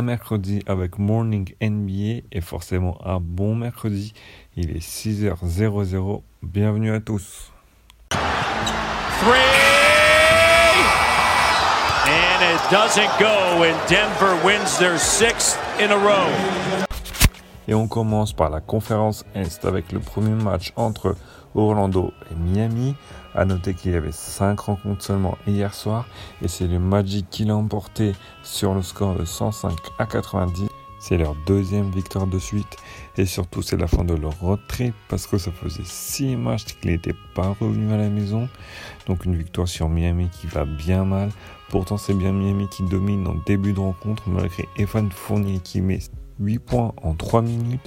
mercredi avec Morning NBA et forcément un bon mercredi. Il est 6h00. Bienvenue à tous. And it doesn't go and Denver wins their sixth in a row. Et on commence par la conférence Est avec le premier match entre Orlando et Miami. À noter qu'il y avait 5 rencontres seulement hier soir et c'est le Magic qui l'a emporté sur le score de 105 à 90. C'est leur deuxième victoire de suite et surtout c'est la fin de leur road trip parce que ça faisait 6 matchs qu'il n'était pas revenu à la maison. Donc une victoire sur Miami qui va bien mal. Pourtant c'est bien Miami qui domine en début de rencontre malgré Evan Fournier qui met 8 points en 3 minutes,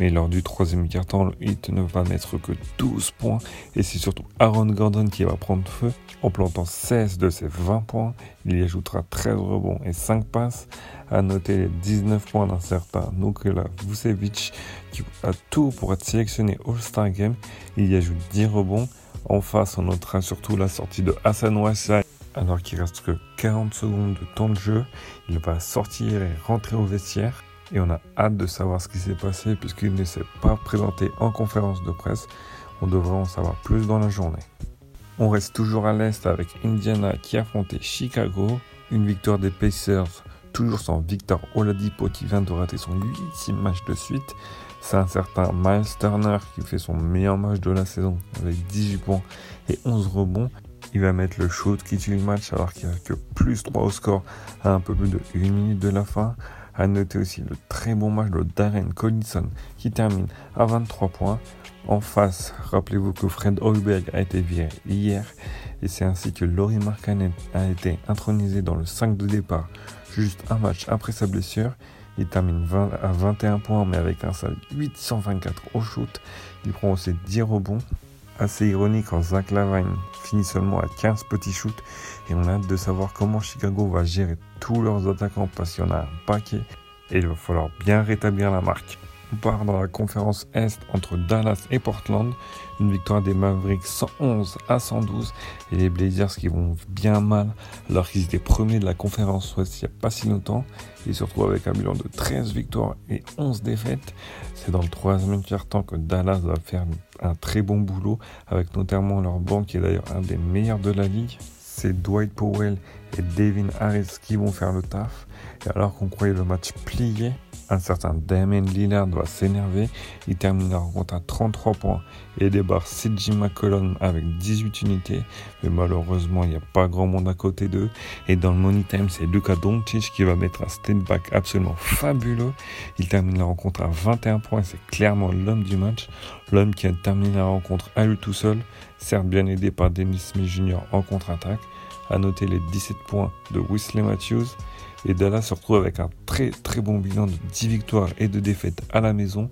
mais lors du troisième quart-temps, le hit ne va mettre que 12 points, et c'est surtout Aaron Gordon qui va prendre feu en plantant 16 de ses 20 points. Il y ajoutera 13 rebonds et 5 passes. À noter les 19 points d'un certain Nikola Vucevic qui a tout pour être sélectionné All-Star Game. Il y ajoute 10 rebonds. En face, on notera surtout la sortie de Hassan Ouassai alors qu'il reste que 40 secondes de temps de jeu. Il va sortir et rentrer au vestiaire et on a hâte de savoir ce qui s'est passé puisqu'il ne s'est pas présenté en conférence de presse. On devrait en savoir plus dans la journée. On reste toujours à l'est avec Indiana qui affrontait Chicago. Une victoire des Pacers, toujours sans Victor Oladipo qui vient de rater son huitième match de suite. C'est un certain Miles Turner qui fait son meilleur match de la saison avec 18 points et 11 rebonds. Il va mettre le shoot qui tue le match alors qu'il n'y a que plus 3 au score à un peu plus de 1 minute de la fin. À noter aussi le très bon match de Darren Collison qui termine à 23 points. En face, rappelez-vous que Fred Holberg a été viré hier et c'est ainsi que Laurie Markkanen a été intronisé dans le 5 de départ juste un match après sa blessure. Il termine à 21 points mais avec un sale 824 au shoot. Il prend aussi 10 rebonds assez ironique quand Zach Lavine finit seulement à 15 petits shoots et on a hâte de savoir comment Chicago va gérer tous leurs attaquants parce qu'il y en a un paquet et il va falloir bien rétablir la marque. On part dans la conférence Est entre Dallas et Portland. Une victoire des Mavericks 111 à 112 et les Blazers qui vont bien mal alors qu'ils étaient premiers de la conférence Ouest il n'y a pas si longtemps. Ils se retrouvent avec un bilan de 13 victoires et 11 défaites. C'est dans le troisième quart-temps que Dallas va faire un très bon boulot avec notamment leur banc qui est d'ailleurs un des meilleurs de la ligue. C'est Dwight Powell et Devin Harris qui vont faire le taf. Et alors qu'on croyait le match plié, un certain Damien Lillard va s'énerver. Il termine la rencontre à 33 points et débarque CJ McCollum avec 18 unités. Mais malheureusement, il n'y a pas grand monde à côté d'eux. Et dans le Money Time, c'est Luka Doncic qui va mettre un step back absolument fabuleux. Il termine la rencontre à 21 points. C'est clairement l'homme du match. L'homme qui a terminé la rencontre à lui tout seul. Certes bien aidé par Dennis Smith Jr. en contre-attaque. À noter les 17 points de Wesley Matthews. Et Dallas se retrouve avec un très très bon bilan de 10 victoires et de défaites à la maison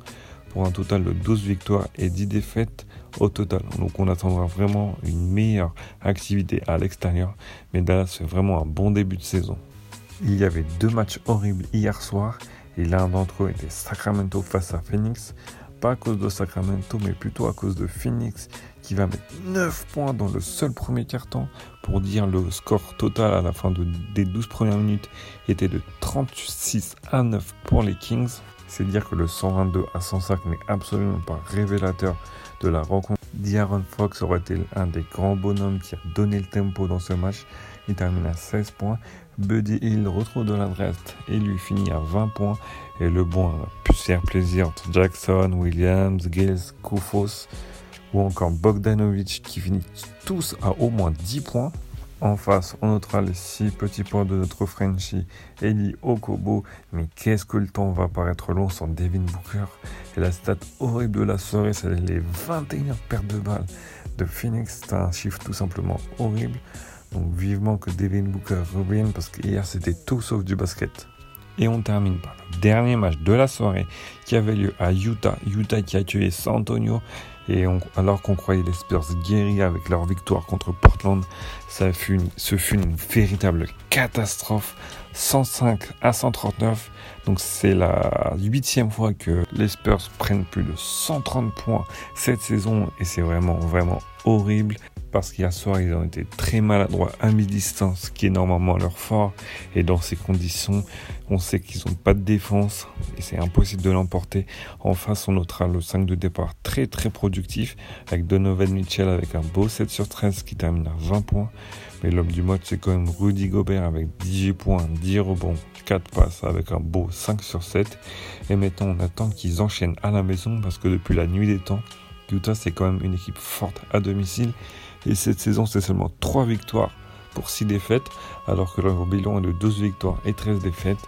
pour un total de 12 victoires et 10 défaites au total. Donc on attendra vraiment une meilleure activité à l'extérieur. Mais Dallas fait vraiment un bon début de saison. Il y avait deux matchs horribles hier soir et l'un d'entre eux était Sacramento face à Phoenix. Pas à cause de Sacramento mais plutôt à cause de Phoenix qui va mettre 9 points dans le seul premier quart-temps pour dire le score total à la fin des 12 premières minutes était de 36 à 9 pour les Kings. C'est dire que le 122 à 105 n'est absolument pas révélateur de la rencontre. D'Aaron Fox aurait été un des grands bonhommes qui a donné le tempo dans ce match? Il termine à 16 points. Buddy Hill retrouve de l'adresse et lui finit à 20 points. Et le bon pu faire plaisir entre Jackson, Williams, Gilles, Koufos ou encore Bogdanovic qui finit tous à au moins 10 points. En face, on notera les 6 petits points de notre Frenchie, Eli Okobo. Mais qu'est-ce que le temps va paraître long sans Devin Booker? Et la stat horrible de la soirée, c'est les 21 pertes de balles de Phoenix. C'est un chiffre tout simplement horrible. Donc vivement que Devin Booker revienne parce qu'hier c'était tout sauf du basket. Et on termine par le dernier match de la soirée qui avait lieu à Utah. Utah qui a tué San Antonio. Et alors qu'on croyait les Spurs guéris avec leur victoire contre Portland, ça fut ce fut une véritable catastrophe. 105 à 139. Donc c'est la huitième fois que les Spurs prennent plus de 130 points cette saison et c'est vraiment vraiment horrible. Parce qu'hier soir ils ont été très maladroits à mi-distance, qui est normalement leur fort. Et dans ces conditions, on sait qu'ils n'ont pas de défense et c'est impossible de l'emporter. En face, on notera le 5 de départ très très productif avec Donovan Mitchell avec un beau 7 sur 13 qui termine à 20 points. Mais l'homme du mode, c'est quand même Rudy Gobert avec 18 points, 10 rebonds, 4 passes avec un beau 5 sur 7. Et maintenant, on attend qu'ils enchaînent à la maison parce que depuis la nuit des temps, Utah, c'est quand même une équipe forte à domicile. Et cette saison, c'est seulement 3 victoires pour 6 défaites, alors que leur bilan est de 12 victoires et 13 défaites.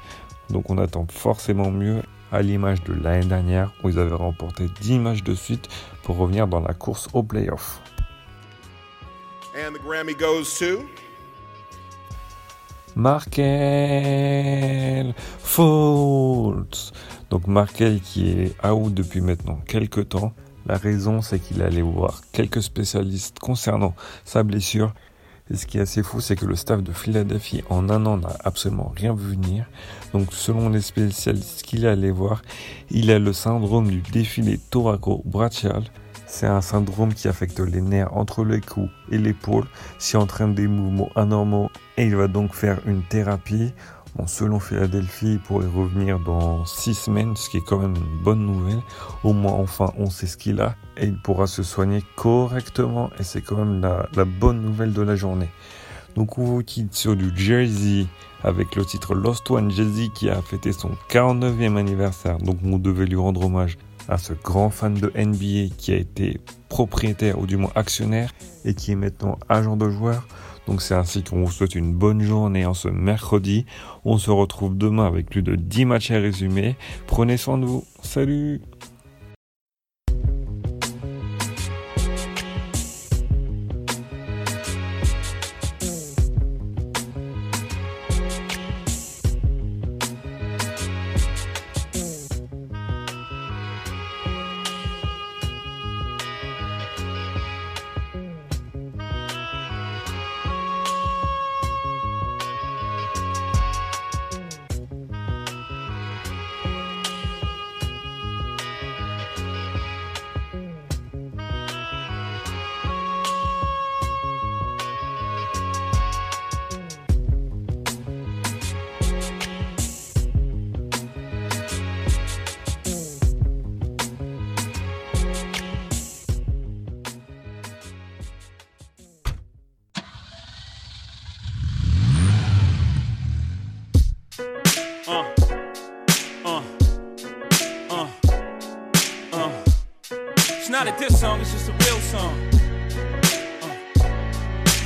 Donc on attend forcément mieux à l'image de l'année dernière où ils avaient remporté 10 matchs de suite pour revenir dans la course au playoff. And the Grammy goes to Markel Fultz. Donc Markel qui est out depuis maintenant quelques temps. La raison c'est qu'il allait voir quelques spécialistes concernant sa blessure. Et ce qui est assez fou, c'est que le staff de Philadelphie en un an n'a absolument rien vu venir. Donc selon les spécialistes qu'il est allé voir, il a le syndrome du défilé thoraco-brachial. C'est un syndrome qui affecte les nerfs entre le cou et l'épaule, s'y entraîne des mouvements anormaux et il va donc faire une thérapie. Bon, selon Philadelphie, il pourrait revenir dans 6 semaines, ce qui est quand même une bonne nouvelle. Au moins, enfin, on sait ce qu'il a et il pourra se soigner correctement et c'est quand même la, bonne nouvelle de la journée. Donc, on vous quitte sur du Jersey avec le titre Lost One Jersey qui a fêté son 49e anniversaire. Donc, on devait lui rendre hommage à ce grand fan de NBA qui a été propriétaire ou du moins actionnaire et qui est maintenant agent de joueur. Donc c'est ainsi qu'on vous souhaite une bonne journée en ce mercredi. On se retrouve demain avec plus de 10 matchs à résumer. Prenez soin de vous. Salut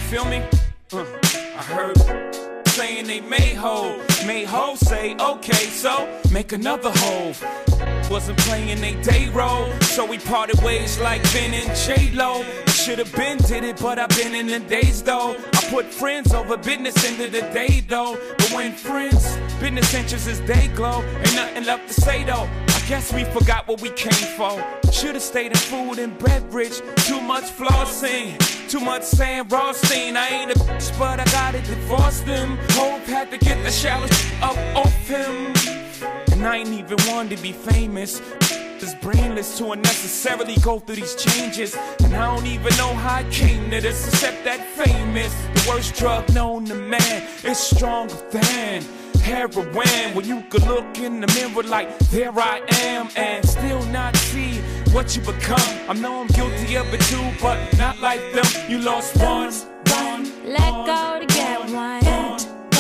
feel me? Uh, I heard saying they made hoe. Made hoe say, okay, so make another hoe. Wasn't playing they day role, so we parted ways like Ben and J Lo. Should've been did it, but I've been in the days though. I put friends over business into the day though. But when friends, business interests is day glow, ain't nothing left to say though. Guess we forgot what we came for. Should've stayed in food and beverage. Too much flossing, too much Sam Rothstein. I ain't a bitch, but I gotta divorce them. Hope had to get the shallow up off him. And I ain't even one to be famous. It's brainless to unnecessarily go through these changes. And I don't even know how I came to this, except that famous. The worst drug known to man is stronger than heroin when you could look in the mirror like there I am and still not see what you become. I know I'm guilty of it too, but not like them. You lost one, one. Let go to get one,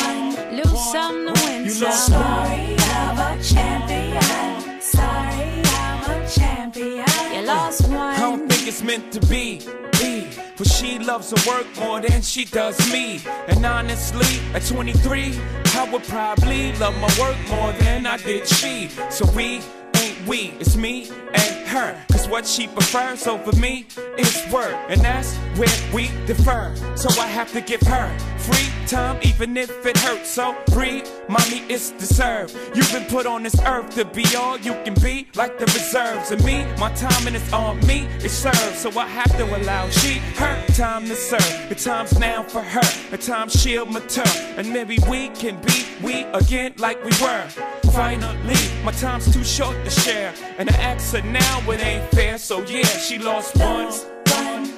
one. Lose some to win some. I'm a champion. Sorry, I'm a champion. You lost one. It's meant to be. Be. But she loves her work more than she does me. And honestly, at 23, I would probably love my work more than I did she. So we ain't we, it's me and her. Cause what she prefers over me is work. And that's where we defer. So I have to give her free time, even if it hurts. So breathe, mommy, it's deserved. You've been put on this earth to be all you can be, like the reserves. And me, my time and it's on me, it serves. So I have to allow she, her time to serve. The time's now for her, the time she'll mature. And maybe we can be we again like we were. Finally, my time's too short to share. And I ask her now, it ain't fair. So yeah, she lost one.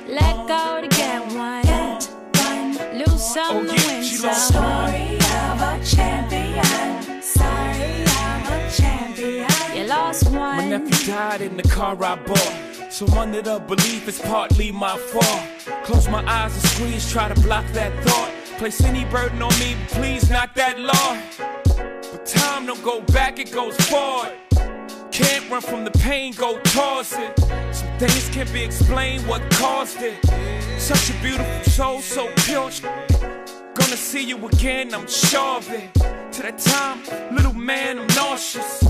Let go to get one. Get one. Lose some Oh, yeah, win she some. lost. Story of a champion. Sorry, I'm a champion. You lost one. My nephew died in the car I bought. So under the belief it's partly my fault. Close my eyes and squeeze, try to block that thought. Place any burden on me, but please not that Lord. Time don't go back, it goes forward. Can't run from the pain, go towards it. Some things can't be explained, what caused it. Such a beautiful soul, so pure. Gonna see you again, I'm sure of it. To that time, little man, I'm nauseous.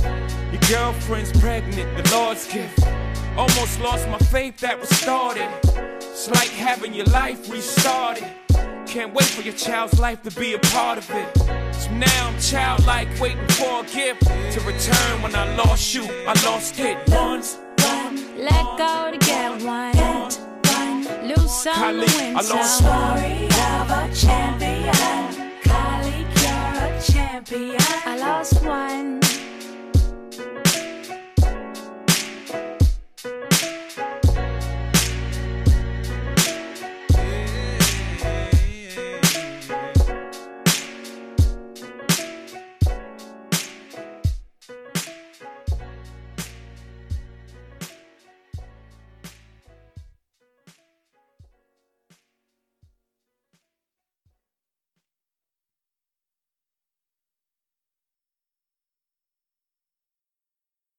Your girlfriend's pregnant, the Lord's gift. Almost lost my faith that was started. It's like having your life restarted. Can't wait for your child's life to be a part of it. So now I'm childlike, waiting for a gift to return when I lost you. I lost it once. Let go to get one. Get one. Lose some Kylie, to win I lost some. Story of a champion. Colleague, you're a champion. I lost one.